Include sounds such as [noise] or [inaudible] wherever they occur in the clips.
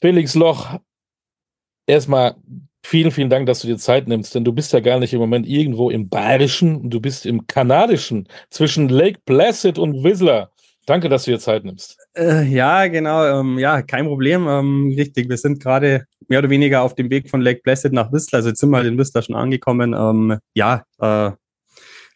Felix Loch, erstmal vielen, vielen Dank, dass du dir Zeit nimmst, denn du bist ja gar nicht im Moment irgendwo im Bayerischen, du bist im Kanadischen zwischen Lake Placid und Whistler. Danke, dass du dir Zeit nimmst. Äh, ja, genau. Ähm, ja, kein Problem. Ähm, richtig, wir sind gerade mehr oder weniger auf dem Weg von Lake Placid nach Whistler. Also jetzt sind wir halt in Whistler schon angekommen. Ähm, ja, äh,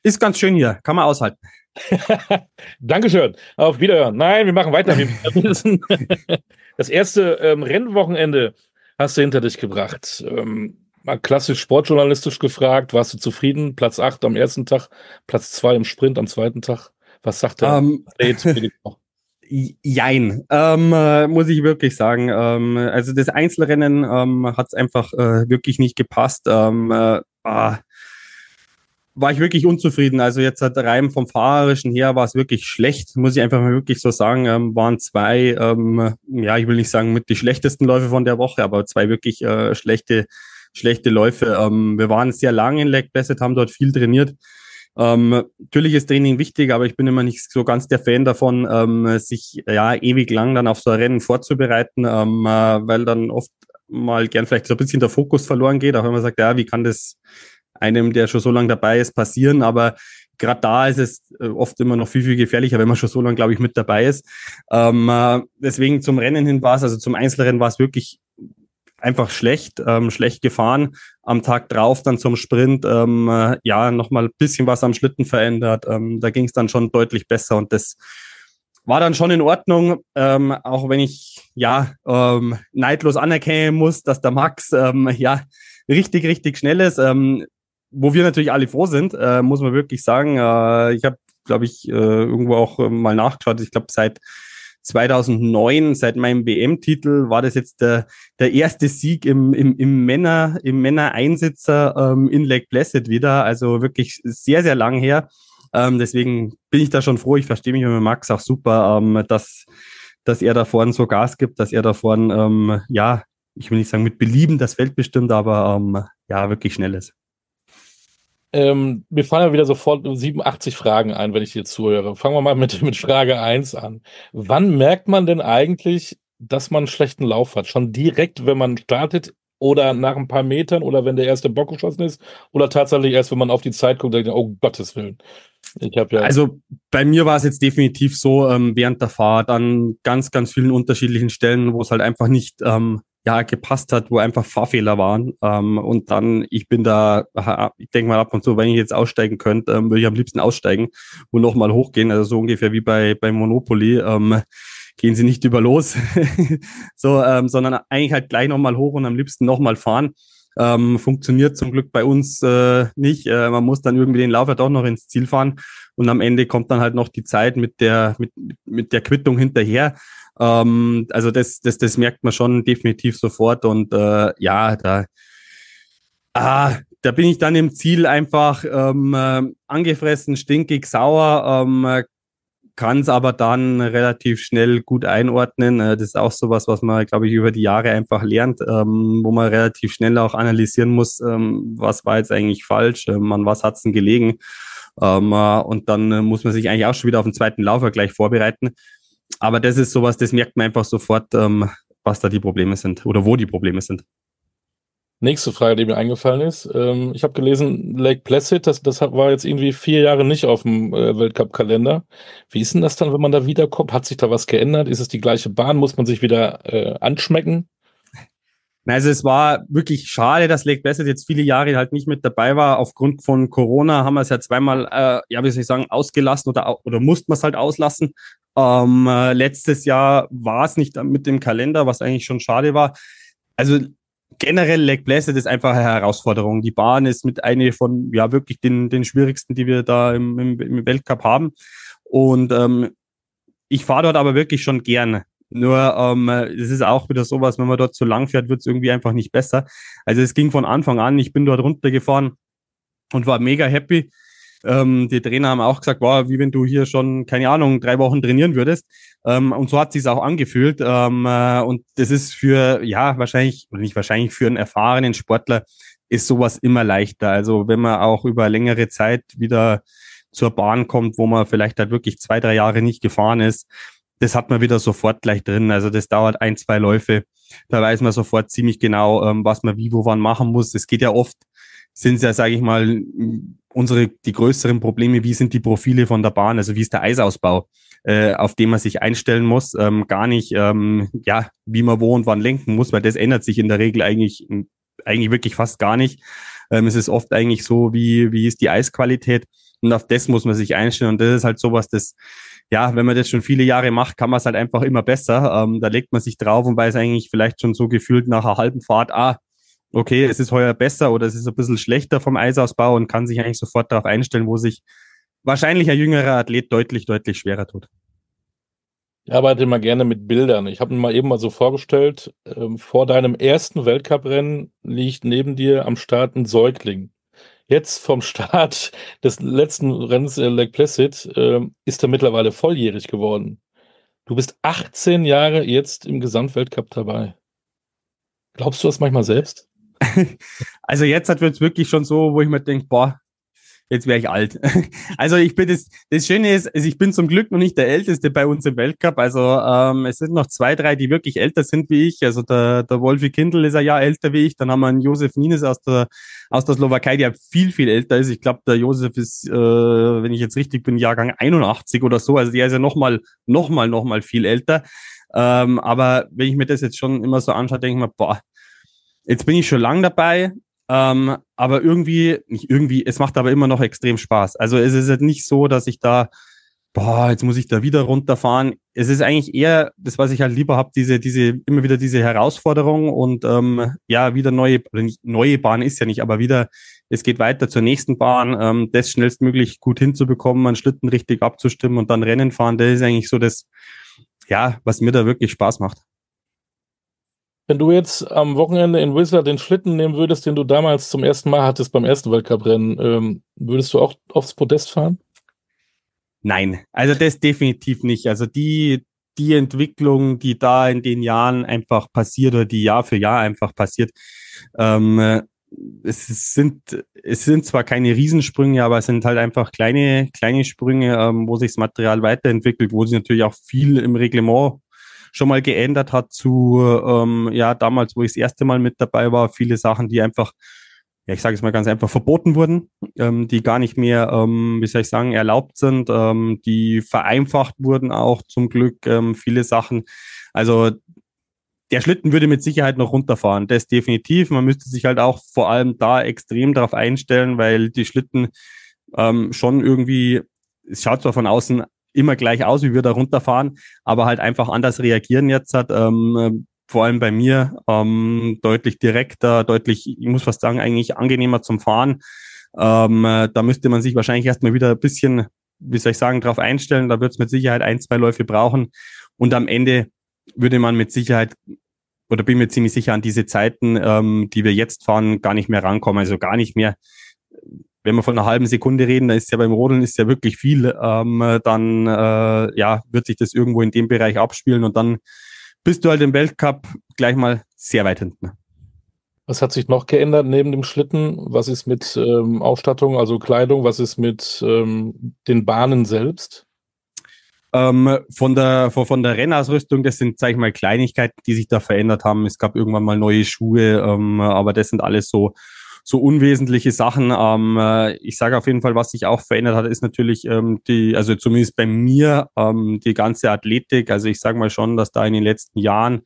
ist ganz schön hier. Kann man aushalten. [laughs] Dankeschön. Auf Wiederhören. Nein, wir machen weiter. [laughs] das erste ähm, Rennwochenende hast du hinter dich gebracht. Ähm, mal klassisch sportjournalistisch gefragt. Warst du zufrieden? Platz 8 am ersten Tag, Platz 2 im Sprint am zweiten Tag. Was sagt der um, ähm, [laughs] Jein, ähm, äh, muss ich wirklich sagen. Ähm, also das Einzelrennen ähm, hat es einfach äh, wirklich nicht gepasst. Ähm, äh, ah, war ich wirklich unzufrieden. Also jetzt hat rein vom Fahrerischen her war es wirklich schlecht, muss ich einfach mal wirklich so sagen. Ähm, waren zwei, ähm, ja, ich will nicht sagen mit die schlechtesten Läufe von der Woche, aber zwei wirklich äh, schlechte, schlechte Läufe. Ähm, wir waren sehr lange in Lake Placid, haben dort viel trainiert. Ähm, natürlich ist Training wichtig, aber ich bin immer nicht so ganz der Fan davon, ähm, sich ja ewig lang dann auf so ein Rennen vorzubereiten, ähm, äh, weil dann oft mal gern vielleicht so ein bisschen der Fokus verloren geht, auch wenn man sagt, ja, wie kann das einem, der schon so lange dabei ist, passieren. Aber gerade da ist es äh, oft immer noch viel, viel gefährlicher, wenn man schon so lange, glaube ich, mit dabei ist. Ähm, äh, deswegen zum Rennen hin war es, also zum Einzelrennen war es wirklich einfach schlecht, ähm, schlecht gefahren. Am Tag drauf dann zum Sprint, ähm, äh, ja, nochmal ein bisschen was am Schlitten verändert. Ähm, da ging es dann schon deutlich besser und das war dann schon in Ordnung, ähm, auch wenn ich ja ähm, neidlos anerkennen muss, dass der Max ähm, ja richtig, richtig schnell ist. Ähm, wo wir natürlich alle froh sind, äh, muss man wirklich sagen. Äh, ich habe, glaube ich, äh, irgendwo auch äh, mal nachgeschaut. Ich glaube, seit 2009, seit meinem WM-Titel, war das jetzt der, der erste Sieg im, im, im Männer, im Männer-Einsitzer ähm, in Lake Placid wieder. Also wirklich sehr, sehr lang her. Ähm, deswegen bin ich da schon froh. Ich verstehe mich mit Max auch super, ähm, dass, dass er da vorne so Gas gibt, dass er da vorne, ähm, ja, ich will nicht sagen mit Belieben das Feld bestimmt, aber ähm, ja, wirklich schnell ist. Ähm, mir fallen ja wieder sofort 87 Fragen ein, wenn ich dir zuhöre. Fangen wir mal mit, mit Frage 1 an. Wann merkt man denn eigentlich, dass man einen schlechten Lauf hat? Schon direkt, wenn man startet oder nach ein paar Metern oder wenn der erste Bock geschossen ist oder tatsächlich erst, wenn man auf die Zeit guckt denkt, oh Gottes Willen. Ich ja also bei mir war es jetzt definitiv so ähm, während der Fahrt an ganz, ganz vielen unterschiedlichen Stellen, wo es halt einfach nicht ähm, ja gepasst hat, wo einfach Fahrfehler waren. Ähm, und dann, ich bin da, ich denke mal ab und zu, wenn ich jetzt aussteigen könnte, ähm, würde ich am liebsten aussteigen und nochmal hochgehen. Also so ungefähr wie bei, bei Monopoly. Ähm, gehen sie nicht über los, [laughs] so, ähm, sondern eigentlich halt gleich nochmal hoch und am liebsten nochmal fahren. Ähm, funktioniert zum Glück bei uns äh, nicht. Äh, man muss dann irgendwie den Lauf ja doch noch ins Ziel fahren und am Ende kommt dann halt noch die Zeit mit der mit, mit der Quittung hinterher. Ähm, also das, das, das merkt man schon definitiv sofort und äh, ja, da, ah, da bin ich dann im Ziel einfach ähm, äh, angefressen, stinkig, sauer, ähm, kann es aber dann relativ schnell gut einordnen. Äh, das ist auch sowas, was man, glaube ich, über die Jahre einfach lernt, ähm, wo man relativ schnell auch analysieren muss, ähm, was war jetzt eigentlich falsch, ähm, an was hat's denn gelegen. Äh, und dann muss man sich eigentlich auch schon wieder auf den zweiten Laufer gleich vorbereiten. Aber das ist sowas, das merkt man einfach sofort, ähm, was da die Probleme sind oder wo die Probleme sind. Nächste Frage, die mir eingefallen ist. Ähm, ich habe gelesen, Lake Placid, das, das war jetzt irgendwie vier Jahre nicht auf dem äh, Weltcup-Kalender. Wie ist denn das dann, wenn man da wiederkommt? Hat sich da was geändert? Ist es die gleiche Bahn? Muss man sich wieder äh, anschmecken? Also es war wirklich schade, dass Lake Placid jetzt viele Jahre halt nicht mit dabei war. Aufgrund von Corona haben wir es ja zweimal, äh, ja, wie soll ich sagen, ausgelassen oder, oder mussten wir es halt auslassen. Ähm, äh, letztes Jahr war es nicht mit dem Kalender, was eigentlich schon schade war. Also generell Lake Placid ist einfach eine Herausforderung. Die Bahn ist mit einer von, ja, wirklich den, den schwierigsten, die wir da im, im, im Weltcup haben. Und ähm, ich fahre dort aber wirklich schon gerne. Nur ähm, es ist auch wieder sowas, wenn man dort zu lang fährt, wird es irgendwie einfach nicht besser. Also es ging von Anfang an, ich bin dort runtergefahren und war mega happy. Ähm, die Trainer haben auch gesagt, wow, wie wenn du hier schon, keine Ahnung, drei Wochen trainieren würdest. Ähm, und so hat sich auch angefühlt. Ähm, äh, und das ist für, ja, wahrscheinlich, oder nicht wahrscheinlich, für einen erfahrenen Sportler ist sowas immer leichter. Also wenn man auch über längere Zeit wieder zur Bahn kommt, wo man vielleicht halt wirklich zwei, drei Jahre nicht gefahren ist, das hat man wieder sofort gleich drin. Also das dauert ein, zwei Läufe Da weiß man sofort ziemlich genau, ähm, was man wie, wo, wann machen muss. Es geht ja oft, sind ja, sage ich mal, unsere die größeren Probleme, wie sind die Profile von der Bahn, also wie ist der Eisausbau, äh, auf den man sich einstellen muss, ähm, gar nicht, ähm, ja, wie man wo und wann lenken muss, weil das ändert sich in der Regel eigentlich, eigentlich wirklich fast gar nicht. Ähm, es ist oft eigentlich so, wie, wie ist die Eisqualität und auf das muss man sich einstellen und das ist halt sowas, das, ja, wenn man das schon viele Jahre macht, kann man es halt einfach immer besser. Ähm, da legt man sich drauf und weiß eigentlich vielleicht schon so gefühlt nach einer halben Fahrt, ah, okay, es ist heuer besser oder es ist ein bisschen schlechter vom Eisausbau und kann sich eigentlich sofort darauf einstellen, wo sich wahrscheinlich ein jüngerer Athlet deutlich, deutlich schwerer tut. Ich arbeite immer gerne mit Bildern. Ich habe mir mal eben mal so vorgestellt, ähm, vor deinem ersten Weltcuprennen liegt neben dir am Start ein Säugling. Jetzt vom [laughs] Start des letzten Rennens in Lake Placid äh, ist er mittlerweile volljährig geworden. Du bist 18 Jahre jetzt im Gesamtweltcup dabei. Glaubst du das manchmal selbst? [laughs] also jetzt wird es wirklich schon so, wo ich mir denke, boah, jetzt wäre ich alt. [laughs] Also ich bin das, das Schöne ist, also ich bin zum Glück noch nicht der Älteste bei uns im Weltcup. Also ähm, es sind noch zwei, drei, die wirklich älter sind wie ich. Also der, der Wolfi Kindl ist ein Jahr älter wie ich. Dann haben wir einen Josef Nines aus der, aus der Slowakei, der viel, viel älter ist. Ich glaube, der Josef ist, äh, wenn ich jetzt richtig bin, Jahrgang 81 oder so. Also der ist ja nochmal, nochmal, nochmal viel älter. Ähm, aber wenn ich mir das jetzt schon immer so anschaue, denke ich mir, boah, jetzt bin ich schon lang dabei. Ähm, aber irgendwie, nicht irgendwie, es macht aber immer noch extrem Spaß. Also es ist halt nicht so, dass ich da, boah, jetzt muss ich da wieder runterfahren. Es ist eigentlich eher das, was ich halt lieber habe, diese, diese, immer wieder diese Herausforderung und ähm, ja, wieder neue, nicht neue Bahn ist ja nicht, aber wieder, es geht weiter zur nächsten Bahn, ähm, das schnellstmöglich gut hinzubekommen, einen Schlitten richtig abzustimmen und dann Rennen fahren, das ist eigentlich so das, ja, was mir da wirklich Spaß macht. Wenn du jetzt am Wochenende in Whistler den Schlitten nehmen würdest, den du damals zum ersten Mal hattest beim ersten Weltcuprennen, ähm, würdest du auch aufs Podest fahren? Nein, also das definitiv nicht. Also die, die Entwicklung, die da in den Jahren einfach passiert oder die Jahr für Jahr einfach passiert, ähm, es sind, es sind zwar keine Riesensprünge, aber es sind halt einfach kleine, kleine Sprünge, ähm, wo sich das Material weiterentwickelt, wo sich natürlich auch viel im Reglement schon mal geändert hat zu, ähm, ja, damals, wo ich das erste Mal mit dabei war, viele Sachen, die einfach, ja, ich sage es mal ganz einfach, verboten wurden, ähm, die gar nicht mehr, ähm, wie soll ich sagen, erlaubt sind, ähm, die vereinfacht wurden auch zum Glück, ähm, viele Sachen. Also der Schlitten würde mit Sicherheit noch runterfahren, das definitiv. Man müsste sich halt auch vor allem da extrem darauf einstellen, weil die Schlitten ähm, schon irgendwie, es schaut zwar von außen immer gleich aus, wie wir da runterfahren, aber halt einfach anders reagieren jetzt hat. Ähm, vor allem bei mir ähm, deutlich direkter, deutlich, ich muss fast sagen, eigentlich angenehmer zum Fahren. Ähm, äh, da müsste man sich wahrscheinlich erstmal wieder ein bisschen, wie soll ich sagen, darauf einstellen. Da wird es mit Sicherheit ein, zwei Läufe brauchen. Und am Ende würde man mit Sicherheit oder bin mir ziemlich sicher an diese Zeiten, ähm, die wir jetzt fahren, gar nicht mehr rankommen. Also gar nicht mehr wenn wir von einer halben Sekunde reden, da ist ja beim Rodeln ist ja wirklich viel, ähm, dann äh, ja, wird sich das irgendwo in dem Bereich abspielen und dann bist du halt im Weltcup gleich mal sehr weit hinten. Was hat sich noch geändert neben dem Schlitten? Was ist mit ähm, Ausstattung, also Kleidung? Was ist mit ähm, den Bahnen selbst? Ähm, von der von, von der Rennausrüstung, das sind, sag ich mal, Kleinigkeiten, die sich da verändert haben. Es gab irgendwann mal neue Schuhe, ähm, aber das sind alles so so unwesentliche Sachen. Ähm, äh, ich sage auf jeden Fall, was sich auch verändert hat, ist natürlich ähm, die, also zumindest bei mir, ähm, die ganze Athletik. Also ich sage mal schon, dass da in den letzten Jahren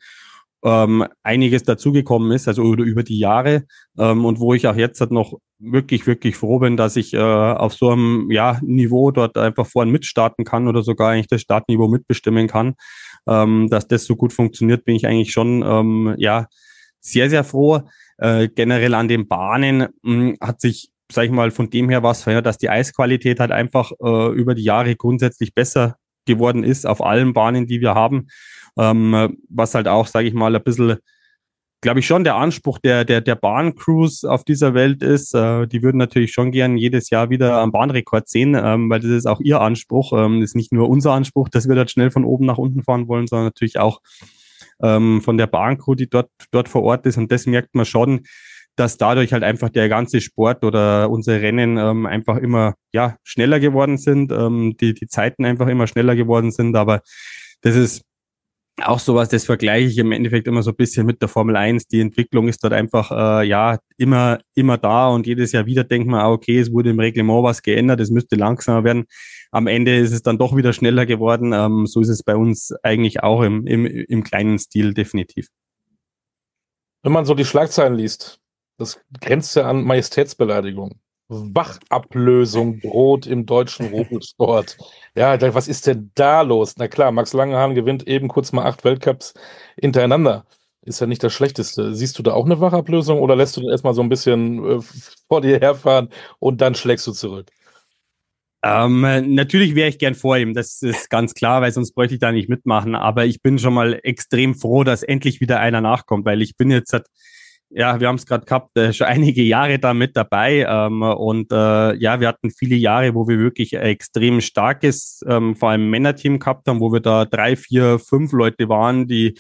ähm, einiges dazugekommen ist, also über, über die Jahre ähm, und wo ich auch jetzt halt noch wirklich, wirklich froh bin, dass ich äh, auf so einem ja, Niveau dort einfach vorhin mitstarten kann oder sogar eigentlich das Startniveau mitbestimmen kann. Ähm, dass das so gut funktioniert, bin ich eigentlich schon ähm, ja sehr, sehr froh. Äh, generell an den Bahnen mh, hm, hat sich, sag ich mal, von dem her was verändert, dass die Eisqualität halt einfach äh, über die Jahre grundsätzlich besser geworden ist auf allen Bahnen, die wir haben. Ähm, was halt auch, sage ich mal, ein bisschen, glaube ich, schon der Anspruch der, der, der Bahncrews auf dieser Welt ist. Äh, die würden natürlich schon gern jedes Jahr wieder am Bahnrekord sehen, ähm, weil das ist auch ihr Anspruch. Ähm, ist nicht nur unser Anspruch, dass wir dort schnell von oben nach unten fahren wollen, sondern natürlich auch ähm, von der Bahncrew, die dort, dort vor Ort ist. Und das merkt man schon, dass dadurch halt einfach der ganze Sport oder unsere Rennen ähm, einfach immer ja schneller geworden sind, ähm, die, die Zeiten einfach immer schneller geworden sind. Aber das ist auch sowas, das vergleiche ich im Endeffekt immer so ein bisschen mit der Formel 1. Die Entwicklung ist dort einfach, äh, ja, immer, immer da und jedes Jahr wieder denkt man, ah, okay, es wurde im Reglement was geändert, es müsste langsamer werden. Am Ende ist es dann doch wieder schneller geworden. Ähm, so ist es bei uns eigentlich auch im, im, im kleinen Stil definitiv. Wenn man so die Schlagzeilen liest, das grenzt ja an Majestätsbeleidigung. Wachablösung droht im deutschen Rodelsport. [laughs] Ja, was ist denn da los? Na klar, Max Langehahn gewinnt eben kurz mal acht Weltcups hintereinander. Ist ja nicht das Schlechteste. Siehst du da auch eine Wachablösung oder lässt du den erstmal so ein bisschen äh, [laughs] vor dir herfahren und dann schlägst du zurück? Ähm, natürlich wäre ich gern vor ihm, das ist ganz klar, weil sonst bräuchte ich da nicht mitmachen. Aber ich bin schon mal extrem froh, dass endlich wieder einer nachkommt, weil ich bin jetzt seit ja, wir haben es gerade gehabt, äh, schon einige Jahre da mit dabei. Ähm, und äh, ja, wir hatten viele Jahre, wo wir wirklich extrem starkes, ähm, vor allem Männerteam gehabt haben, wo wir da drei, vier, fünf Leute waren, die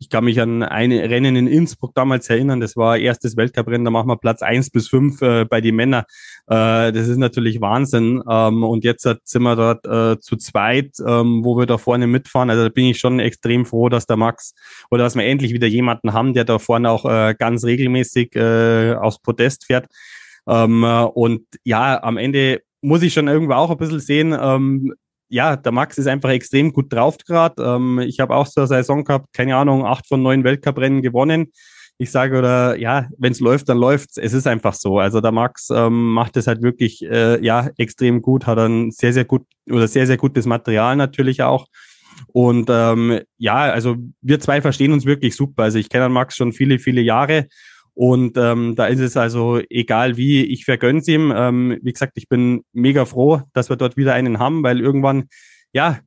ich kann mich an ein Rennen in Innsbruck damals erinnern. Das war erstes Weltcuprennen. Da machen wir Platz eins bis fünf äh, bei den Männern. Äh, das ist natürlich Wahnsinn. Ähm, und jetzt sind wir dort äh, zu zweit, ähm, wo wir da vorne mitfahren. Also da bin ich schon extrem froh, dass der Max oder dass wir endlich wieder jemanden haben, der da vorne auch äh, ganz regelmäßig äh, aufs Podest fährt. Ähm, und ja, am Ende muss ich schon irgendwo auch ein bisschen sehen, ähm, ja, der Max ist einfach extrem gut drauf gerade. Ähm, ich habe auch eine Saison gehabt, keine Ahnung, acht von neun Weltcuprennen gewonnen. Ich sage, oder ja, wenn es läuft, dann läuft's. Es ist einfach so. Also der Max ähm, macht es halt wirklich äh, ja extrem gut, hat ein sehr, sehr gut oder sehr, sehr gutes Material natürlich auch. Und ähm, ja, also wir zwei verstehen uns wirklich super. Also ich kenne Max schon viele, viele Jahre und ähm, da ist es also egal wie, ich vergönne ihm. Ähm, wie gesagt, ich bin mega froh, dass wir dort wieder einen haben, weil irgendwann, ja,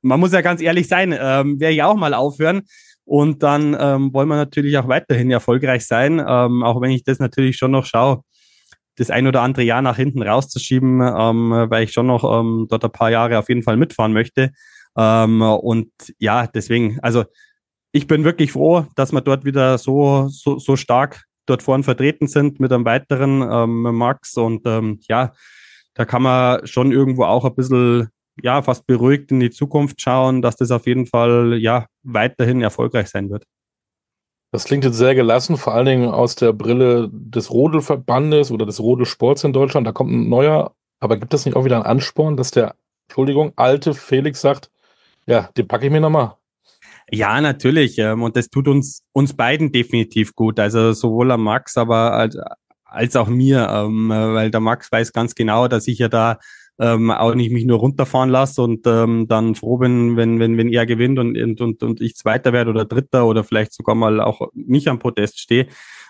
man muss ja ganz ehrlich sein, ähm, werde ich auch mal aufhören. Und dann ähm, wollen wir natürlich auch weiterhin erfolgreich sein, ähm, auch wenn ich das natürlich schon noch schaue, das ein oder andere Jahr nach hinten rauszuschieben, ähm, weil ich schon noch ähm, dort ein paar Jahre auf jeden Fall mitfahren möchte. Ähm, und ja, deswegen, also ich bin wirklich froh, dass wir dort wieder so, so, so stark dort vorn vertreten sind mit einem weiteren ähm, Max. Und ähm, ja, da kann man schon irgendwo auch ein bisschen, ja, fast beruhigt in die Zukunft schauen, dass das auf jeden Fall, ja, weiterhin erfolgreich sein wird. Das klingt jetzt sehr gelassen, vor allen Dingen aus der Brille des Rodelverbandes oder des Rodelsports in Deutschland. Da kommt ein neuer, aber gibt es nicht auch wieder einen Ansporn, dass der, Entschuldigung, alte Felix sagt, ja, den packe ich mir nochmal. Ja, natürlich. Ähm, und das tut uns, uns beiden definitiv gut. Also sowohl am Max, aber als, als auch mir, ähm, weil der Max weiß ganz genau, dass ich ja da ähm, auch nicht mich nur runterfahren lasse und ähm, dann froh bin, wenn, wenn, wenn er gewinnt und, und, und, und ich Zweiter werde oder Dritter oder vielleicht sogar mal auch nicht am Podest stehe.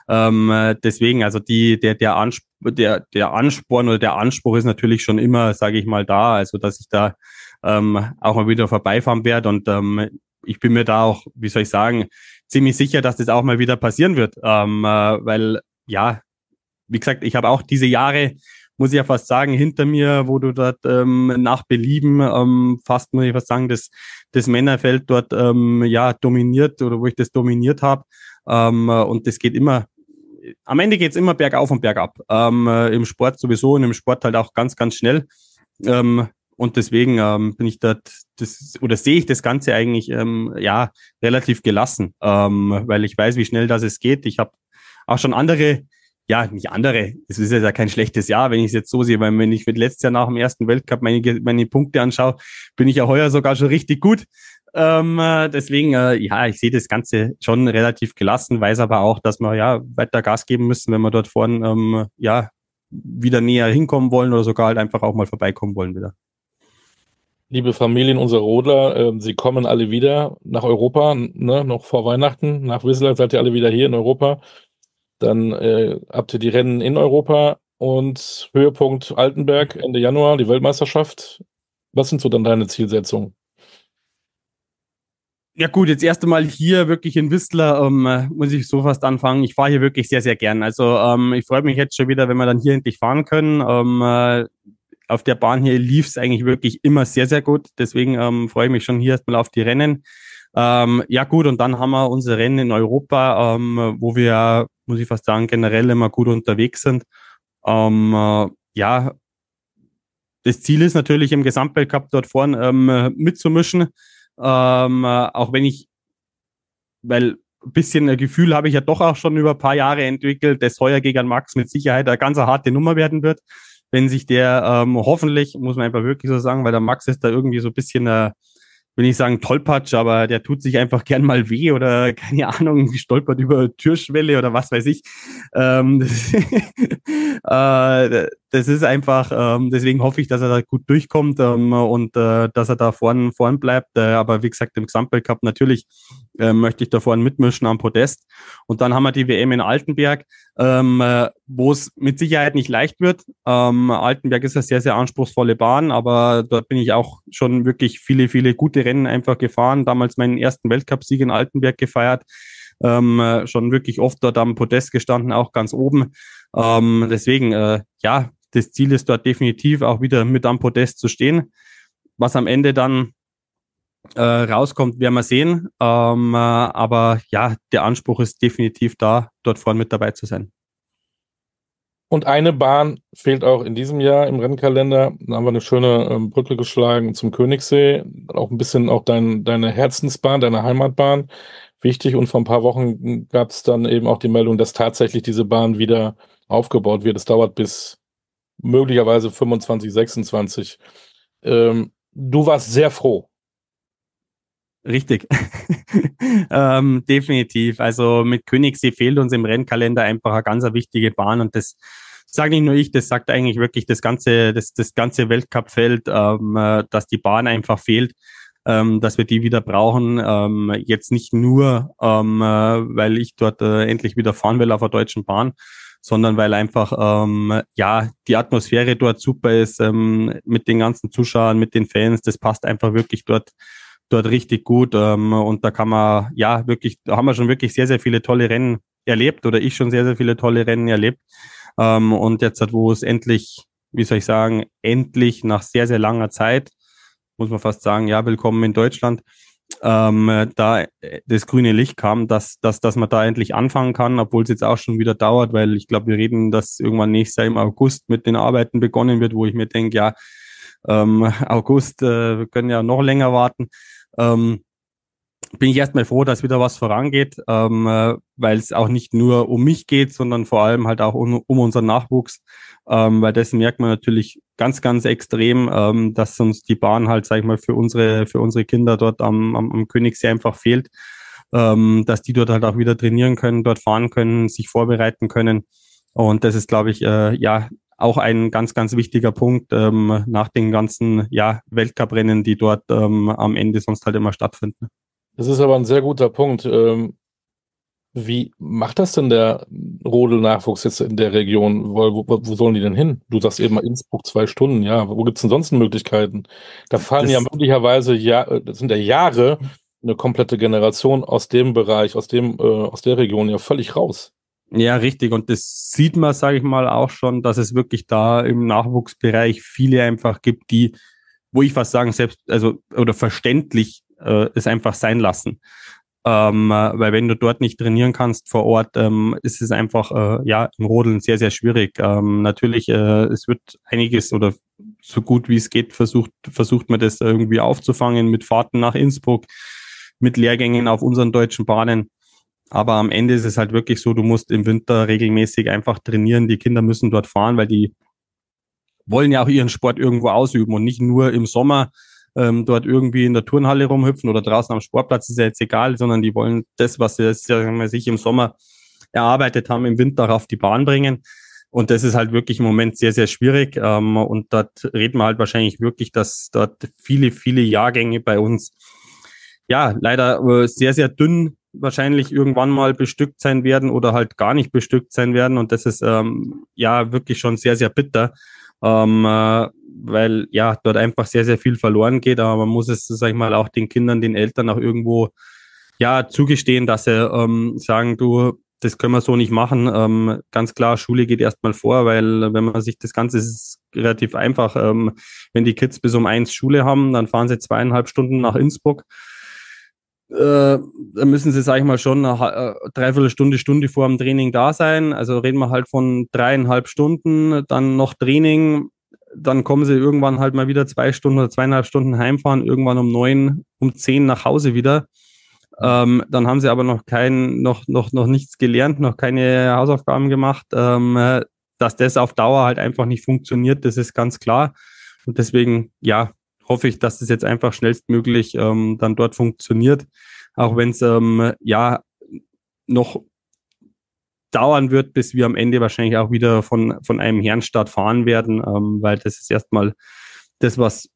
Ähm, deswegen, also die, der, der, Ansp der, der Ansporn oder der Anspruch ist natürlich schon immer, sage ich mal, da, also dass ich da ähm, auch mal wieder vorbeifahren werde und ähm, ich bin mir da auch, wie soll ich sagen, ziemlich sicher, dass das auch mal wieder passieren wird. Ähm, äh, weil, ja, wie gesagt, ich habe auch diese Jahre, muss ich ja fast sagen, hinter mir, wo du dort ähm, nach Belieben ähm, fast, muss ich fast sagen, das, das Männerfeld dort ähm, ja dominiert oder wo ich das dominiert habe. Ähm, äh, und das geht immer, am Ende geht's immer bergauf und bergab. Ähm, äh, Im Sport sowieso und im Sport halt auch ganz, ganz schnell. Ähm, und deswegen ähm, bin ich dort, das, oder sehe ich das Ganze eigentlich ähm, ja relativ gelassen, ähm, weil ich weiß, wie schnell das es geht. Ich habe auch schon andere, ja, nicht andere, es ist ja kein schlechtes Jahr, wenn ich es jetzt so sehe, weil wenn ich mit letztes Jahr nach dem ersten Weltcup meine, meine Punkte anschaue, bin ich ja heuer sogar schon richtig gut. Ähm, äh, deswegen, äh, ja, ich sehe das Ganze schon relativ gelassen, weiß aber auch, dass wir ja weiter Gas geben müssen, wenn wir dort vorne ähm, ja wieder näher hinkommen wollen oder sogar halt einfach auch mal vorbeikommen wollen wieder liebe Familien unserer Rodler, äh, Sie kommen alle wieder nach Europa, ne, noch vor Weihnachten. Nach Whistler seid ihr alle wieder hier in Europa. Dann äh, habt ihr die Rennen in Europa und Höhepunkt Altenberg Ende Januar, die Weltmeisterschaft. Was sind so dann deine Zielsetzungen? Ja gut, jetzt erst einmal hier wirklich in Whistler ähm, muss ich so fast anfangen. Ich fahre hier wirklich sehr, sehr gern. Also ähm, ich freue mich jetzt schon wieder, wenn wir dann hier endlich fahren können. Ähm, äh, auf der Bahn hier lief es eigentlich wirklich immer sehr, sehr gut. Deswegen ähm, freue ich mich schon hier erstmal auf die Rennen. Ähm, ja gut, und dann haben wir unsere Rennen in Europa, ähm, wo wir, muss ich fast sagen, generell immer gut unterwegs sind. Ähm, äh, ja, das Ziel ist natürlich im Gesamtweltcup dort vorne ähm, mitzumischen. Ähm, auch wenn ich, weil ein bisschen ein Gefühl habe ich ja doch auch schon über ein paar Jahre entwickelt, dass heuer gegen Max mit Sicherheit eine ganz harte Nummer werden wird. Wenn sich der ähm, hoffentlich, muss man einfach wirklich so sagen, weil der Max ist da irgendwie so ein bisschen äh, will nicht sagen Tollpatsch, aber der tut sich einfach gern mal weh oder [laughs] keine Ahnung, stolpert über Türschwelle oder was weiß ich. Ähm, [laughs] das, äh, das, ist einfach, ähm, deswegen hoffe ich, dass er da gut durchkommt ähm, und äh, dass er da vorn, vorn bleibt. Äh, aber wie gesagt, im Gesamtweltcup natürlich äh, möchte ich da vorne mitmischen am Podest. Und dann haben wir die WM in Altenberg, ähm, äh, wo es mit Sicherheit nicht leicht wird. Ähm, Altenberg ist eine sehr, sehr anspruchsvolle Bahn, aber dort bin ich auch schon wirklich viele, viele gute Rennen einfach gefahren. Damals meinen ersten Weltcupsieg in Altenberg gefeiert. Ähm, äh, schon wirklich oft dort am Podest gestanden, auch ganz oben. Ähm, deswegen, äh, ja, das Ziel ist dort definitiv auch wieder mit am Podest zu stehen. Was am Ende dann äh, rauskommt, werden wir sehen. Ähm, äh, aber ja, der Anspruch ist definitiv da, dort vorne mit dabei zu sein. Und eine Bahn fehlt auch in diesem Jahr im Rennkalender. Da haben wir eine schöne ähm, Brücke geschlagen zum Königssee. Auch ein bisschen auch dein, deine Herzensbahn, deine Heimatbahn. Wichtig. Und vor ein paar Wochen gab es dann eben auch die Meldung, dass tatsächlich diese Bahn wieder aufgebaut wird. Es dauert bis möglicherweise 25, 26. Ähm, du warst sehr froh, Richtig. [laughs] ähm, definitiv. Also mit Königssee fehlt uns im Rennkalender einfach eine ganz wichtige Bahn und das sage nicht nur ich, das sagt eigentlich wirklich das ganze, das, das ganze Weltcup-Feld, ähm, äh, dass die Bahn einfach fehlt, ähm, dass wir die wieder brauchen. Ähm, jetzt nicht nur, ähm, äh, weil ich dort äh, endlich wieder fahren will auf der deutschen Bahn, sondern weil einfach ähm, ja die Atmosphäre dort super ist ähm, mit den ganzen Zuschauern, mit den Fans. Das passt einfach wirklich dort dort richtig gut. Ähm, und da kann man, ja, wirklich, da haben wir schon wirklich sehr, sehr viele tolle Rennen erlebt oder ich schon sehr, sehr viele tolle Rennen erlebt. Ähm, und jetzt, wo es endlich, wie soll ich sagen, endlich nach sehr, sehr langer Zeit, muss man fast sagen, ja, willkommen in Deutschland, ähm, da das grüne Licht kam, dass, dass, dass man da endlich anfangen kann, obwohl es jetzt auch schon wieder dauert, weil ich glaube, wir reden, dass irgendwann nächstes Jahr im August mit den Arbeiten begonnen wird, wo ich mir denke, ja, ähm, [laughs] August, äh, wir können ja noch länger warten ähm, bin ich erstmal froh, dass wieder was vorangeht, ähm, äh, weil es auch nicht nur um mich geht, sondern vor allem halt auch um, um unseren Nachwuchs, ähm, weil das merkt man natürlich ganz, ganz extrem, ähm, dass uns die Bahn halt, sag ich mal, für unsere, für unsere Kinder dort am, am, am Königssee einfach fehlt, ähm, dass die dort halt auch wieder trainieren können, dort fahren können, sich vorbereiten können. Und das ist, glaube ich, äh, ja, auch ein ganz, ganz wichtiger Punkt ähm, nach den ganzen ja, Weltcuprennen, die dort ähm, am Ende sonst halt immer stattfinden. Das ist aber ein sehr guter Punkt. Ähm, wie macht das denn der Rodel-Nachwuchs jetzt in der Region? Wo, wo, wo, sollen die denn hin? Du sagst eben mal Innsbruck zwei Stunden, ja. Wo gibt es denn sonst Möglichkeiten? Da fallen das ja möglicherweise, ja, das sind ja Jahre, eine komplette Generation aus dem Bereich, aus dem, äh, aus der Region ja völlig raus. Ja, richtig. Und das sieht man, sage ich mal, auch schon, dass es wirklich da im Nachwuchsbereich viele einfach gibt, die, wo ich fast sagen, selbst, also, oder verständlich äh, es einfach sein lassen. Ähm, äh, weil wenn du dort nicht trainieren kannst vor Ort, ähm, ist es einfach äh, ja im Rodeln sehr, sehr schwierig. Ähm, natürlich, äh, es wird einiges oder so gut wie es geht, versucht, versucht man das irgendwie aufzufangen mit Fahrten nach Innsbruck, mit Lehrgängen auf unseren deutschen Bahnen. Aber am Ende ist es halt wirklich so, du musst im Winter regelmäßig einfach trainieren. Die Kinder müssen dort fahren, weil die wollen ja auch ihren Sport irgendwo ausüben und nicht nur im Sommer ähm, dort irgendwie in der Turnhalle rumhüpfen oder draußen am Sportplatz, ist ja jetzt egal, sondern die wollen das, was sie sich im Sommer erarbeitet haben, im Winter auf die Bahn bringen. Und das ist halt wirklich im Moment sehr, sehr schwierig. Ähm, und dort reden wir halt wahrscheinlich wirklich, dass dort viele, viele Jahrgänge bei uns ja leider äh, sehr, sehr dünn wahrscheinlich irgendwann mal bestückt sein werden oder halt gar nicht bestückt sein werden. Und das ist ähm, ja wirklich schon sehr, sehr bitter, ähm, äh, weil ja dort einfach sehr, sehr viel verloren geht. Aber man muss es, sag ich mal, auch den Kindern, den Eltern auch irgendwo ja zugestehen, dass sie ähm, sagen, du, das können wir so nicht machen. Ähm, ganz klar, Schule geht erstmal vor, weil wenn man sich das Ganze ist relativ einfach. Ähm, wenn die Kids bis um eins Schule haben, dann fahren sie zweieinhalb Stunden nach Innsbruck äh, da müssen sie, sag ich mal, schon eine äh, Dreiviertelstunde, Stunde vor dem Training da sein. Also reden wir halt von dreieinhalb Stunden, dann noch Training. dann kommen sie irgendwann halt mal wieder zwei Stunden oder zweieinhalb Stunden heimfahren, irgendwann um neun, um zehn nach Hause wieder. Ähm, dann haben sie aber noch kein, noch, noch, noch nichts gelernt, noch keine Hausaufgaben gemacht. Ähm, dass das auf Dauer halt einfach nicht funktioniert, das ist ganz klar. Und deswegen, ja, hoffe ich, dass das jetzt einfach schnellstmöglich ähm, dann dort funktioniert. Auch wenn es ähm, ja noch dauern wird, bis wir am Ende wahrscheinlich auch wieder von, von einem Herrenstart fahren werden, ähm, weil das ist erstmal das, was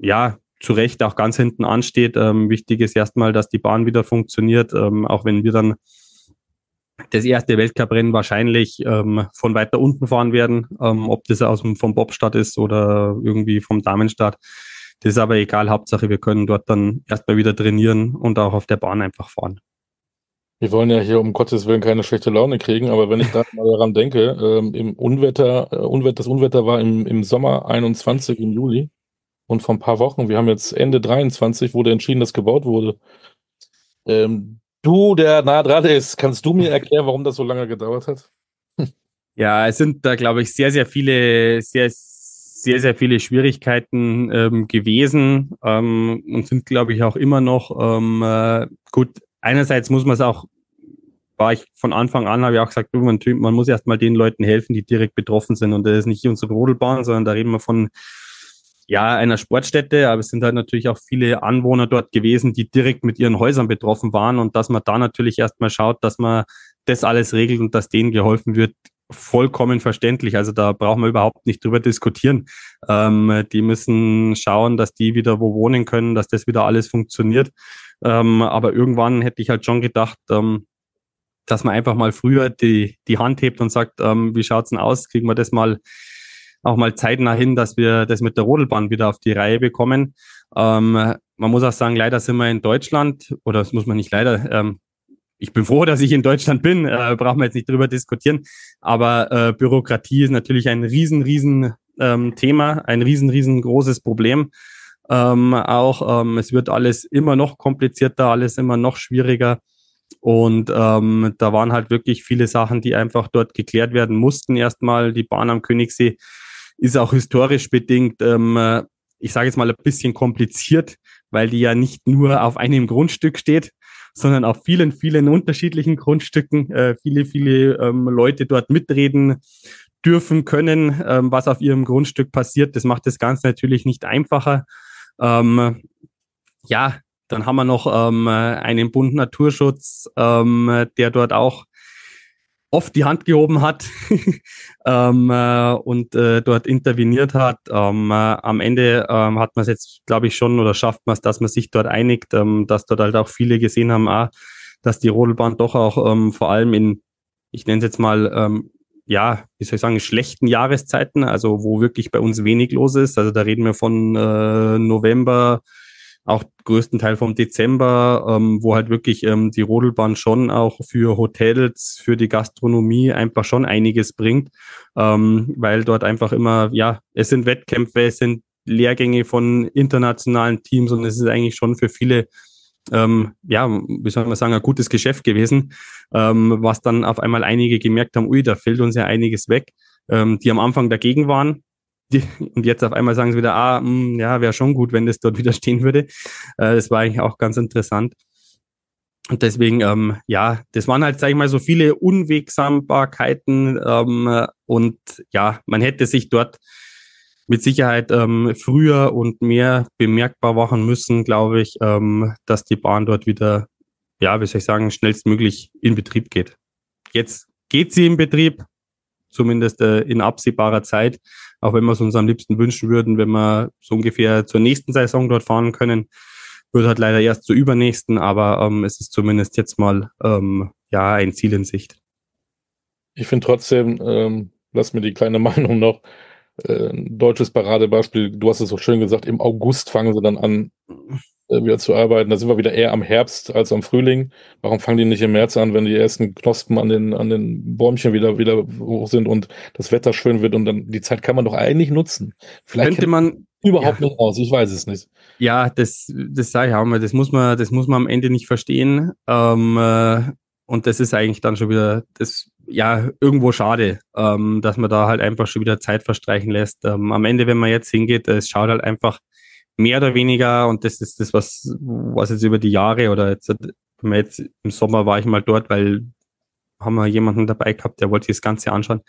ja zu Recht auch ganz hinten ansteht. Ähm, wichtig ist erstmal, dass die Bahn wieder funktioniert, ähm, auch wenn wir dann das erste Weltcuprennen wahrscheinlich ähm, von weiter unten fahren werden, ähm, ob das aus dem, vom Bobstart ist oder irgendwie vom Damenstart. Das ist aber egal, Hauptsache wir können dort dann erstmal wieder trainieren und auch auf der Bahn einfach fahren. Wir wollen ja hier um Gottes Willen keine schlechte Laune kriegen, aber wenn ich da mal daran denke, ähm, im Unwetter, äh, Unwetter, das Unwetter war im, im Sommer 21 im Juli und vor ein paar Wochen, wir haben jetzt Ende 23, wurde entschieden, dass gebaut wurde. Ähm, du, der nah dran ist, kannst du mir erklären, warum das so lange gedauert hat? Ja, es sind da, glaube ich, sehr, sehr viele, sehr, sehr, sehr viele Schwierigkeiten ähm, gewesen ähm, und sind, glaube ich, auch immer noch. Ähm, äh, gut, einerseits muss man es auch, war ich von Anfang an, habe ich auch gesagt, man, man muss erstmal den Leuten helfen, die direkt betroffen sind. Und das ist nicht unsere Rodelbahn, sondern da reden wir von ja, einer Sportstätte, aber es sind halt natürlich auch viele Anwohner dort gewesen, die direkt mit ihren Häusern betroffen waren und dass man da natürlich erstmal schaut, dass man das alles regelt und dass denen geholfen wird, vollkommen verständlich. Also da brauchen wir überhaupt nicht drüber diskutieren. Ähm, die müssen schauen, dass die wieder wo wohnen können, dass das wieder alles funktioniert. Ähm, aber irgendwann hätte ich halt schon gedacht, ähm, dass man einfach mal früher die, die Hand hebt und sagt, ähm, wie schaut's denn aus? Kriegen wir das mal auch mal zeitnah hin, dass wir das mit der Rodelbahn wieder auf die Reihe bekommen. Ähm, man muss auch sagen, leider sind wir in Deutschland, oder das muss man nicht leider, ähm, ich bin froh, dass ich in Deutschland bin, äh, brauchen wir jetzt nicht drüber diskutieren. Aber äh, Bürokratie ist natürlich ein riesen, riesen ähm, Thema, ein riesen, riesengroßes Problem. Ähm, auch ähm, es wird alles immer noch komplizierter, alles immer noch schwieriger. Und ähm, da waren halt wirklich viele Sachen, die einfach dort geklärt werden mussten. Erstmal die Bahn am Königssee ist auch historisch bedingt, ähm, äh, ich sage jetzt mal ein bisschen kompliziert, weil die ja nicht nur auf einem Grundstück steht, sondern auf vielen, vielen unterschiedlichen Grundstücken äh, viele, viele ähm, Leute dort mitreden dürfen können, ähm, was auf ihrem Grundstück passiert. Das macht das Ganze natürlich nicht einfacher. Ähm, ja, dann haben wir noch ähm, einen Bund Naturschutz, ähm, der dort auch oft die Hand gehoben hat [laughs] ähm, äh, und äh, dort interveniert hat. Ähm, äh, am Ende ähm, hat man es jetzt, glaube ich, schon oder schafft man es, dass man sich dort einigt, ähm, dass dort halt auch viele gesehen haben, ah, dass die Rodelbahn doch auch ähm, vor allem in, ich nenne es jetzt mal, ähm, ja, wie soll ich sagen, schlechten Jahreszeiten, also wo wirklich bei uns wenig los ist. Also da reden wir von äh, November, auch größten Teil vom Dezember, ähm, wo halt wirklich ähm, die Rodelbahn schon auch für Hotels, für die Gastronomie einfach schon einiges bringt, ähm, weil dort einfach immer, ja, es sind Wettkämpfe, es sind Lehrgänge von internationalen Teams und es ist eigentlich schon für viele ähm, ja, wie soll man sagen, ein gutes Geschäft gewesen, ähm, was dann auf einmal einige gemerkt haben, ui, da fällt uns ja einiges weg, ähm, die am Anfang dagegen waren, und jetzt auf einmal sagen sie wieder, ah, mh, hm, ja, wäre schon gut, wenn das dort [laughs] wieder stehen würde. Äh, das war eigentlich auch ganz interessant. Und deswegen, ähm, ja, das waren halt, sag ich mal, so viele Unwegsambarkeiten ähm, und ja, man hätte sich dort mit Sicherheit ähm, früher und mehr bemerkbar machen müssen, glaube ich, ähm, dass die Bahn dort wieder, ja, wie soll ich sagen, schnellstmöglich in Betrieb geht. Jetzt geht sie in Betrieb, zumindest äh, in absehbarer Zeit auch wenn wir es uns am liebsten wünschen würden, wenn wir so ungefähr zur nächsten Saison dort fahren können. Wird halt leider erst zur übernächsten, aber ähm, es ist zumindest jetzt mal ähm, ja ein Ziel in Sicht. Ich finde trotzdem, ähm, lass mir die kleine [laughs] Meinung noch, äh, ein deutsches Paradebeispiel, du hast es so schön gesagt, im August fangen sie dann an, wieder zu arbeiten. Da sind wir wieder eher am Herbst als am Frühling. Warum fangen die nicht im März an, wenn die ersten Knospen an den, an den Bäumchen wieder, wieder hoch sind und das Wetter schön wird und dann die Zeit kann man doch eigentlich nutzen. Vielleicht könnte man überhaupt ja. nicht aus, ich weiß es nicht. Ja, das, das sage ich auch mal, das muss man, das muss man am Ende nicht verstehen. Ähm, äh, und das ist eigentlich dann schon wieder, das ja irgendwo schade, ähm, dass man da halt einfach schon wieder Zeit verstreichen lässt. Ähm, am Ende, wenn man jetzt hingeht, es schaut halt einfach mehr oder weniger und das ist das, was, was jetzt über die Jahre oder jetzt, jetzt im Sommer war ich mal dort, weil haben wir jemanden dabei gehabt, der wollte sich das Ganze anschauen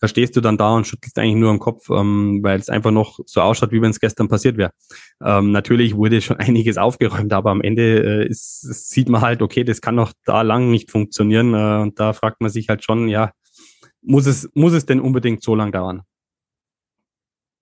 da stehst du dann da und schüttelst eigentlich nur im Kopf, ähm, weil es einfach noch so ausschaut, wie wenn es gestern passiert wäre. Ähm, natürlich wurde schon [laughs] einiges aufgeräumt, aber am Ende äh, ist, sieht man halt, okay, das kann noch da lang nicht funktionieren. Äh, und da fragt man sich halt schon, ja, muss es, muss es denn unbedingt so lang dauern?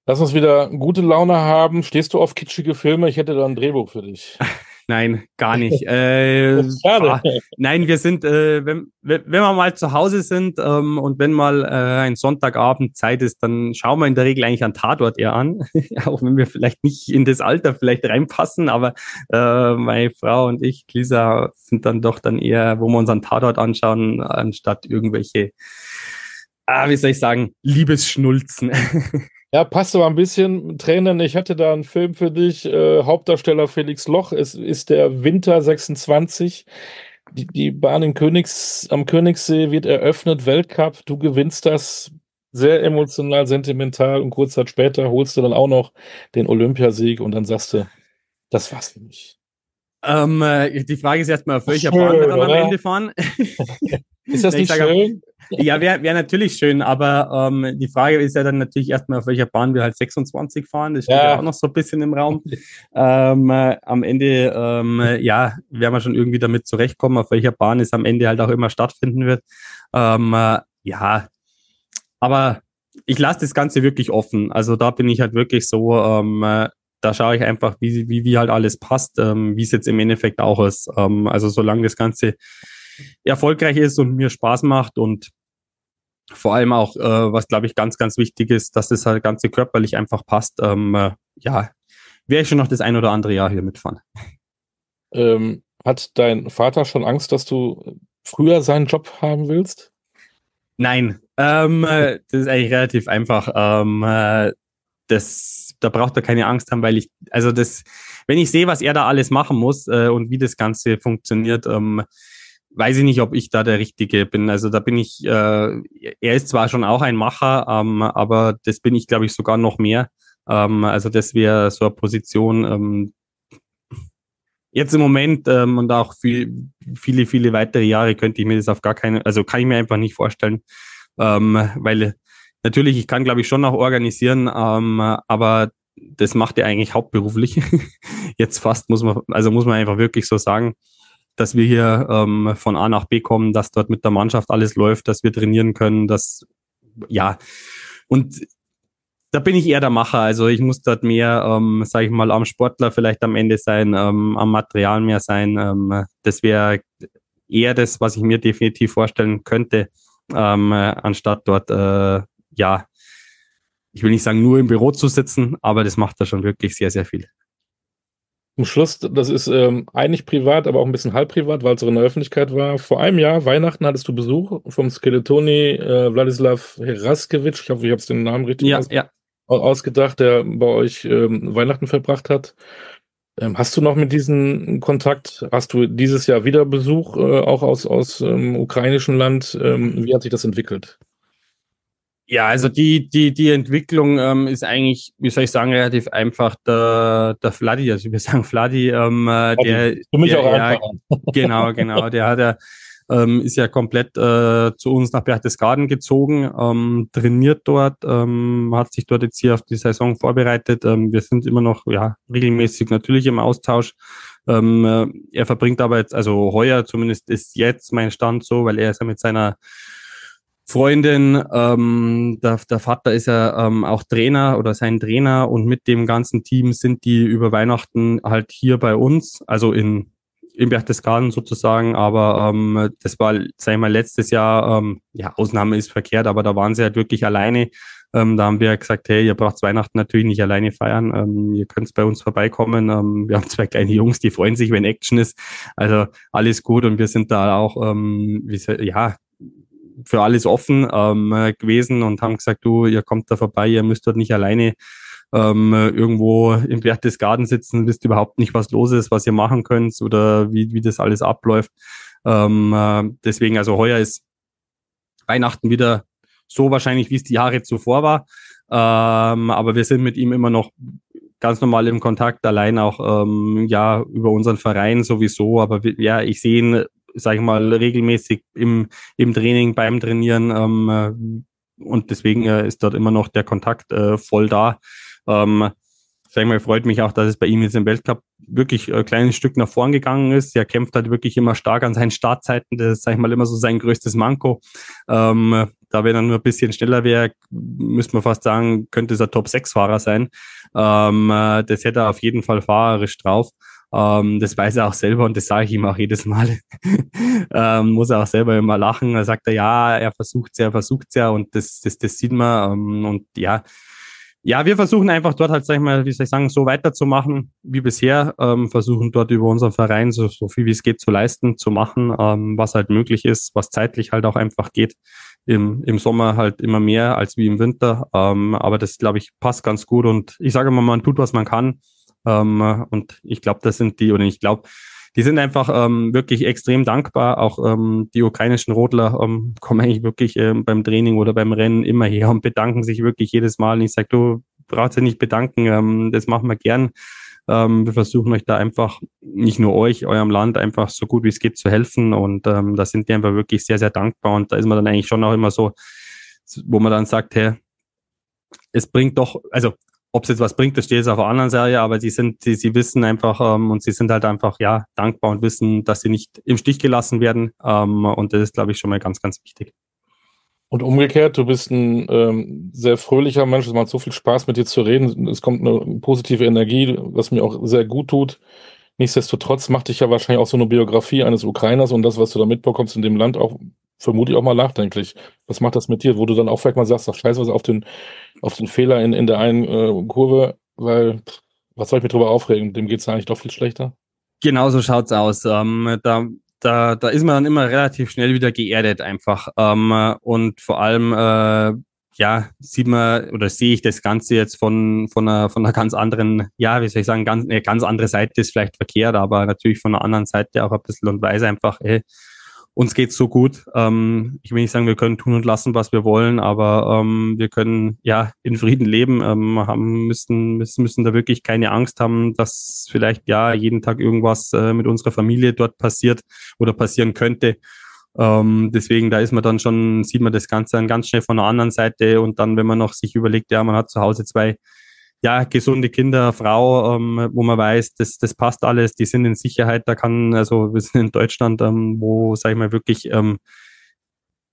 Lass uns wieder gute Laune haben. Stehst du auf kitschige Filme? Ich hätte da ein Drehbuch für dich. [laughs] Nein, gar nicht. [laughs] äh, ah, nein, wir sind, äh, wenn, wenn wir mal zu Hause sind ähm, und wenn mal äh, ein Sonntagabend Zeit ist, dann schauen wir in der Regel eigentlich an Tatort eher an, [laughs] auch wenn wir vielleicht nicht in das Alter vielleicht reinpassen, aber äh, meine Frau und ich, Lisa, sind dann doch dann eher, wo wir uns an Tatort anschauen, anstatt irgendwelche, ah, wie soll ich sagen, Liebesschnulzen. Ja, passt aber ein bisschen. Tränen, ich hatte da einen Film für dich. Äh, Hauptdarsteller Felix Loch. Es ist der Winter 26. Die, die Bahn in Königs, am Königssee wird eröffnet, Weltcup. Du gewinnst das sehr emotional, sentimental und kurz Zeit später holst du dann auch noch den Olympiasieg und dann sagst du, das war's für mich. Ähm, äh, die Frage ist erstmal, auf welcher Bahn wir dann am Ende fahren. [laughs] ist das nicht schön? Ja, wäre wär natürlich schön, aber ähm, die Frage ist ja dann natürlich erstmal, auf welcher Bahn wir halt 26 fahren. Das steht ja, ja auch noch so ein bisschen im Raum. ähm, äh, am Ende, ähm, ja, werden wir schon irgendwie damit zurechtkommen, auf welcher Bahn es am Ende halt auch immer stattfinden wird. Ähm, äh, ja, aber ich lasse das Ganze wirklich offen. Also da bin ich halt wirklich so, ähm, äh, da schaue ich einfach, wie, wie, wie halt alles passt, ähm, wie es jetzt im Endeffekt auch ist. Ähm, also solange das Ganze erfolgreich ist und mir Spaß macht und vor allem auch, äh, was glaube ich ganz, ganz wichtig ist, dass das halt ganze körperlich einfach passt. Ähm, äh, ja, wäre ich schon noch das ein oder andere Jahr hier mitfahren. Ähm, hat dein Vater schon Angst, dass du früher seinen Job haben willst? Nein, ähm, äh, das ist eigentlich relativ einfach. Ähm, äh, das, da braucht er keine Angst haben, weil ich, also das, wenn ich sehe, was er da alles machen muss äh, und wie das Ganze funktioniert, ähm, weiß ich nicht, ob ich da der Richtige bin. Also da bin ich, äh, er ist zwar schon auch ein Macher, ähm, aber das bin ich, glaube ich, sogar noch mehr. Ähm, also das wäre so eine Position, ähm, jetzt im Moment ähm, und auch viel, viele, viele weitere Jahre könnte ich mir das auf gar keine, also kann ich mir einfach nicht vorstellen, ähm, weil natürlich, ich kann, glaube ich, schon noch organisieren, ähm, aber das macht er eigentlich hauptberuflich. [laughs] jetzt fast muss man, also muss man einfach wirklich so sagen dass wir hier ähm, von A nach B kommen, dass dort mit der Mannschaft alles läuft, dass wir trainieren können, dass ja und da bin ich eher der Macher. Also ich muss dort mehr, ähm, sage ich mal, am Sportler vielleicht am Ende sein, ähm, am Material mehr sein. Ähm, das wäre eher das, was ich mir definitiv vorstellen könnte, ähm, anstatt dort, äh, ja, ich will nicht sagen, nur im Büro zu sitzen, aber das macht da schon wirklich sehr, sehr viel. Zum Schluss, das ist ähm, eigentlich privat, aber auch ein bisschen halb privat, weil es auch in der Öffentlichkeit war. Vor einem Jahr, Weihnachten, hattest du Besuch vom Skeletoni äh, Wladislav Heraskevich. Ich hoffe, ich habe den Namen richtig ja, aus ja. ausgedacht, der bei euch ähm, Weihnachten verbracht hat. Ähm, hast du noch mit diesem Kontakt? Hast du dieses Jahr wieder Besuch, äh, auch aus, aus ähm, ukrainischem Land? Ähm, wie hat sich das entwickelt? Ja, also die, die, die Entwicklung ähm, ist eigentlich, wie soll ich sagen, relativ einfach. Der, der Vladi, also wir sagen Vladi, ähm, äh, der, Für mich der, auch ja, [laughs] genau, genau, der hat ja, ähm, ist ja komplett äh, zu uns nach Berchtesgaden gezogen, ähm, trainiert dort, ähm, hat sich dort jetzt hier auf die Saison vorbereitet. Ähm, wir sind immer noch ja regelmäßig natürlich im Austausch. Ähm, äh, er verbringt aber jetzt, also heuer zumindest ist jetzt mein Stand so, weil er ist ja mit seiner Freundin, ähm, der, der Vater ist ja ähm, auch Trainer oder sein Trainer und mit dem ganzen Team sind die über Weihnachten halt hier bei uns, also in, in Berchtesgaden sozusagen, aber ähm, das war, sag ich mal, letztes Jahr, ähm, ja, Ausnahme ist verkehrt, aber da waren sie halt wirklich alleine. Ähm, da haben wir gesagt, hey, ihr braucht Weihnachten natürlich nicht alleine feiern, ähm, ihr könnt bei uns vorbeikommen. Ähm, wir haben zwei kleine Jungs, die freuen sich, wenn Action ist. Also alles gut und wir sind da auch, ähm, wie, ja, für alles offen ähm, gewesen und haben gesagt, du, ihr kommt da vorbei, ihr müsst dort nicht alleine ähm, irgendwo im Berchtesgaden sitzen, wisst überhaupt nicht, was los ist, was ihr machen könnt oder wie, wie das alles abläuft. Ähm, äh, deswegen, also heuer ist Weihnachten wieder so wahrscheinlich, wie es die Jahre zuvor war. Ähm, aber wir sind mit ihm immer noch ganz normal im Kontakt, allein auch ähm, ja über unseren Verein sowieso. Aber ja, ich sehe ihn, sage ich mal, regelmäßig im, im Training, beim Trainieren. Ähm, äh, und deswegen äh, ist dort immer noch der Kontakt äh, voll da. Ähm, sag ich mal, freut mich auch, dass es bei ihm jetzt im Weltcup wirklich ein kleines Stück nach vorn gegangen ist. Er kämpft halt wirklich immer stark an seinen Startzeiten. Das ist, sag ich mal, immer so sein größtes Manko. Ähm, da wenn er nur ein bisschen schneller wäre, müsste man fast sagen, könnte es ein Top-6-Fahrer sein. Ähm, äh, das hätte er auf jeden Fall fahrerisch drauf. Ähm, das weiß er auch selber und das sage ich ihm auch jedes Mal. [laughs] ähm, muss er auch selber immer lachen. Er sagt er, ja, er versucht es, er versucht es ja und das, das, das sieht man. Ähm, und ja, ja, wir versuchen einfach dort halt, sag ich mal, wie soll ich sagen, so weiterzumachen wie bisher. Ähm, versuchen dort über unseren Verein so, so viel wie es geht zu leisten, zu machen, ähm, was halt möglich ist, was zeitlich halt auch einfach geht. Im, im Sommer halt immer mehr als wie im Winter. Ähm, aber das, glaube ich, passt ganz gut. Und ich sage immer, man tut, was man kann. Ähm, und ich glaube, das sind die, oder ich glaube, die sind einfach ähm, wirklich extrem dankbar. Auch ähm, die ukrainischen Rodler ähm, [laughs] kommen eigentlich wirklich ähm, beim Training oder beim Rennen immer her und bedanken sich wirklich jedes Mal. Und ich sage, du brauchst ja nicht bedanken, ähm, das machen wir gern. Ähm, wir versuchen euch da einfach, nicht nur euch, eurem Land, einfach so gut wie es geht zu helfen. Und ähm, da sind die einfach wirklich sehr, sehr dankbar. Und da ist man dann eigentlich schon auch immer so, wo man dann sagt, hey, es bringt doch, also ob es jetzt was bringt, das steht jetzt auf der anderen Serie, aber sie sind, sie, sie wissen einfach ähm, und sie sind halt einfach ja dankbar und wissen, dass sie nicht im Stich gelassen werden. Ähm, und das ist, glaube ich, schon mal ganz, ganz wichtig. Und umgekehrt, du bist ein ähm, sehr fröhlicher Mensch, es macht so viel Spaß, mit dir zu reden. Es kommt eine positive Energie, was mir auch sehr gut tut. Nichtsdestotrotz macht dich ja wahrscheinlich auch so eine Biografie eines Ukrainers und das, was du da mitbekommst in dem Land, auch vermutlich auch mal nachdenklich. Was macht das mit dir, wo du dann auch vielleicht mal sagst, ach scheiße, was auf den, auf den Fehler in, in der einen äh, Kurve, weil was soll ich mir drüber aufregen? Dem geht es eigentlich doch viel schlechter. Genau so schaut's aus. Ähm, da, da, da ist man dann immer relativ schnell wieder geerdet einfach. Ähm, und vor allem äh, ja, sieht man oder sehe ich das Ganze jetzt von, von, einer, von einer ganz anderen, ja, wie soll ich sagen, ganz, eine ganz andere Seite ist vielleicht verkehrt, aber natürlich von einer anderen Seite auch ein bisschen und weiß einfach, ey, uns geht's so gut. Ähm, ich will nicht sagen, wir können tun und lassen, was wir wollen, aber ähm, wir können ja in Frieden leben, ähm, haben, müssen, müssen, müssen da wirklich keine Angst haben, dass vielleicht ja jeden Tag irgendwas äh, mit unserer Familie dort passiert oder passieren könnte. Ähm, deswegen, da ist man dann schon, sieht man das Ganze dann ganz schnell von der anderen Seite und dann, wenn man noch sich überlegt, ja, man hat zu Hause zwei ja, gesunde Kinder, Frau, ähm, wo man weiß, das, das passt alles, die sind in Sicherheit, da kann, also wir sind in Deutschland, ähm, wo, sag ich mal, wirklich, ähm,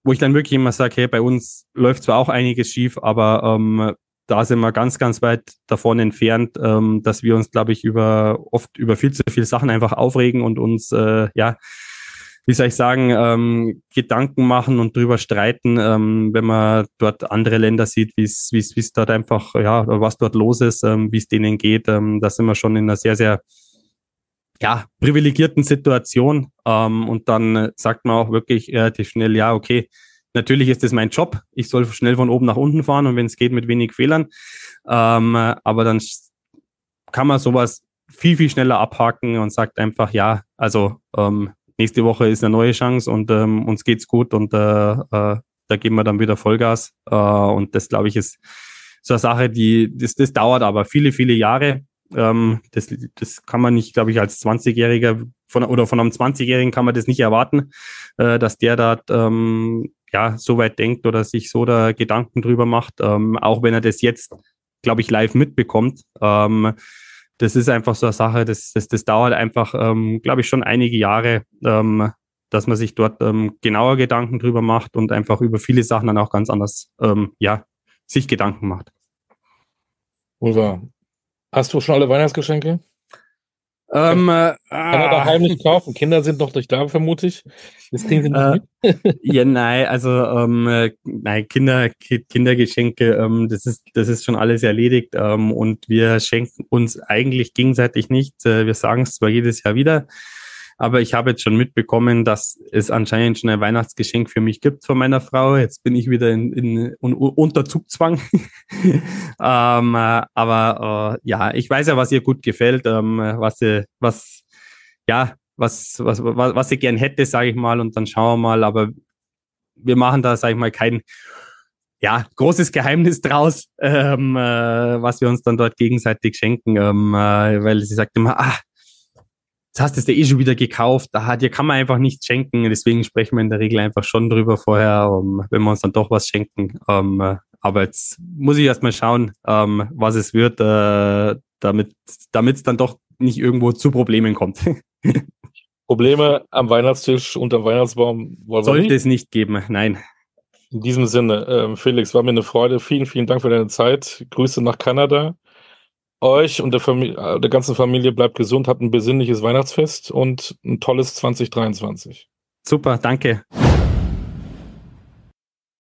wo ich dann wirklich immer sage, hey, bei uns läuft zwar auch einiges schief, aber ähm, da sind wir ganz, ganz weit davon entfernt, ähm, dass wir uns, glaube ich, über oft über viel zu viele Sachen einfach aufregen und uns äh, ja wie soll ich sagen, ähm, Gedanken machen und drüber streiten, ähm, wenn man dort andere Länder sieht, wie es wie es dort einfach, ja, was dort los ist, ähm, wie es denen geht. Ähm, da sind wir schon in einer sehr, sehr ja, privilegierten Situation. Ähm, und dann sagt man auch wirklich relativ schnell, ja, okay, natürlich ist das mein Job. Ich soll schnell von oben nach unten fahren und wenn es geht, mit wenig Fehlern. Ähm, aber dann kann man sowas viel, viel schneller abhaken und sagt einfach, ja, also ähm, nächste Woche ist eine neue Chance und ähm, uns geht's gut und äh, äh, da geben wir dann wieder Vollgas. Äh, und das, glaube ich, ist so eine Sache, die, das, das dauert aber viele, viele Jahre. Ähm, das, das kann man nicht, glaube ich, als 20-Jähriger von, oder von einem 20-Jährigen kann man das nicht erwarten, äh, dass der da ähm, ja, so weit denkt oder sich so da Gedanken drüber macht, ähm, auch wenn er das jetzt, glaube ich, live mitbekommt. Ähm, das ist einfach so eine Sache, das, das, das dauert einfach, ähm, glaube ich, schon einige Jahre, ähm, dass man sich dort ähm, genauer Gedanken drüber macht und einfach über viele Sachen dann auch ganz anders, ähm, ja, sich Gedanken macht. Ulva, hast du schon alle Weihnachtsgeschenke? Ähm, äh, Kann er daheim nicht kaufen? Kinder sind noch nicht da, vermute ich. Das kriegen sie nicht äh, [laughs] Ja, nein, also ähm, äh, nein, Kinder, Kindergeschenke, ähm, das ist, das ist schon alles erledigt. Ähm, und wir schenken uns eigentlich gegenseitig nichts. Äh, wir sagen es zwar jedes Jahr wieder, aber ich habe jetzt schon mitbekommen, dass es anscheinend schon ein Weihnachtsgeschenk für mich gibt von meiner Frau. Jetzt bin ich wieder in, in, in unter Zugzwang. [laughs] ähm, äh, aber äh, ja, ich weiß ja, was ihr gut gefällt, ähm, was ihr, was, ja, was, was, was, was sie gern hätte, sage ich mal, und dann schauen wir mal. Aber wir machen da, sag ich mal, kein ja, großes Geheimnis draus, ähm, äh, was wir uns dann dort gegenseitig schenken, ähm, äh, weil sie sagt immer, ah, hast du es ja eh schon wieder gekauft, da dir kann man einfach nichts schenken, deswegen sprechen wir in der Regel einfach schon drüber vorher, um, wenn wir uns dann doch was schenken. Ähm, äh, aber jetzt muss ich erstmal schauen, ähm, was es wird, äh, damit es dann doch nicht irgendwo zu Problemen kommt. [laughs] Probleme am Weihnachtstisch unter Weihnachtsbaum sollte es nicht geben, nein. In diesem Sinne, äh, Felix, war mir eine Freude. Vielen, vielen Dank für deine Zeit. Grüße nach Kanada. Euch und der, Familie, äh, der ganzen Familie bleibt gesund, habt ein besinnliches Weihnachtsfest und ein tolles 2023. Super, danke.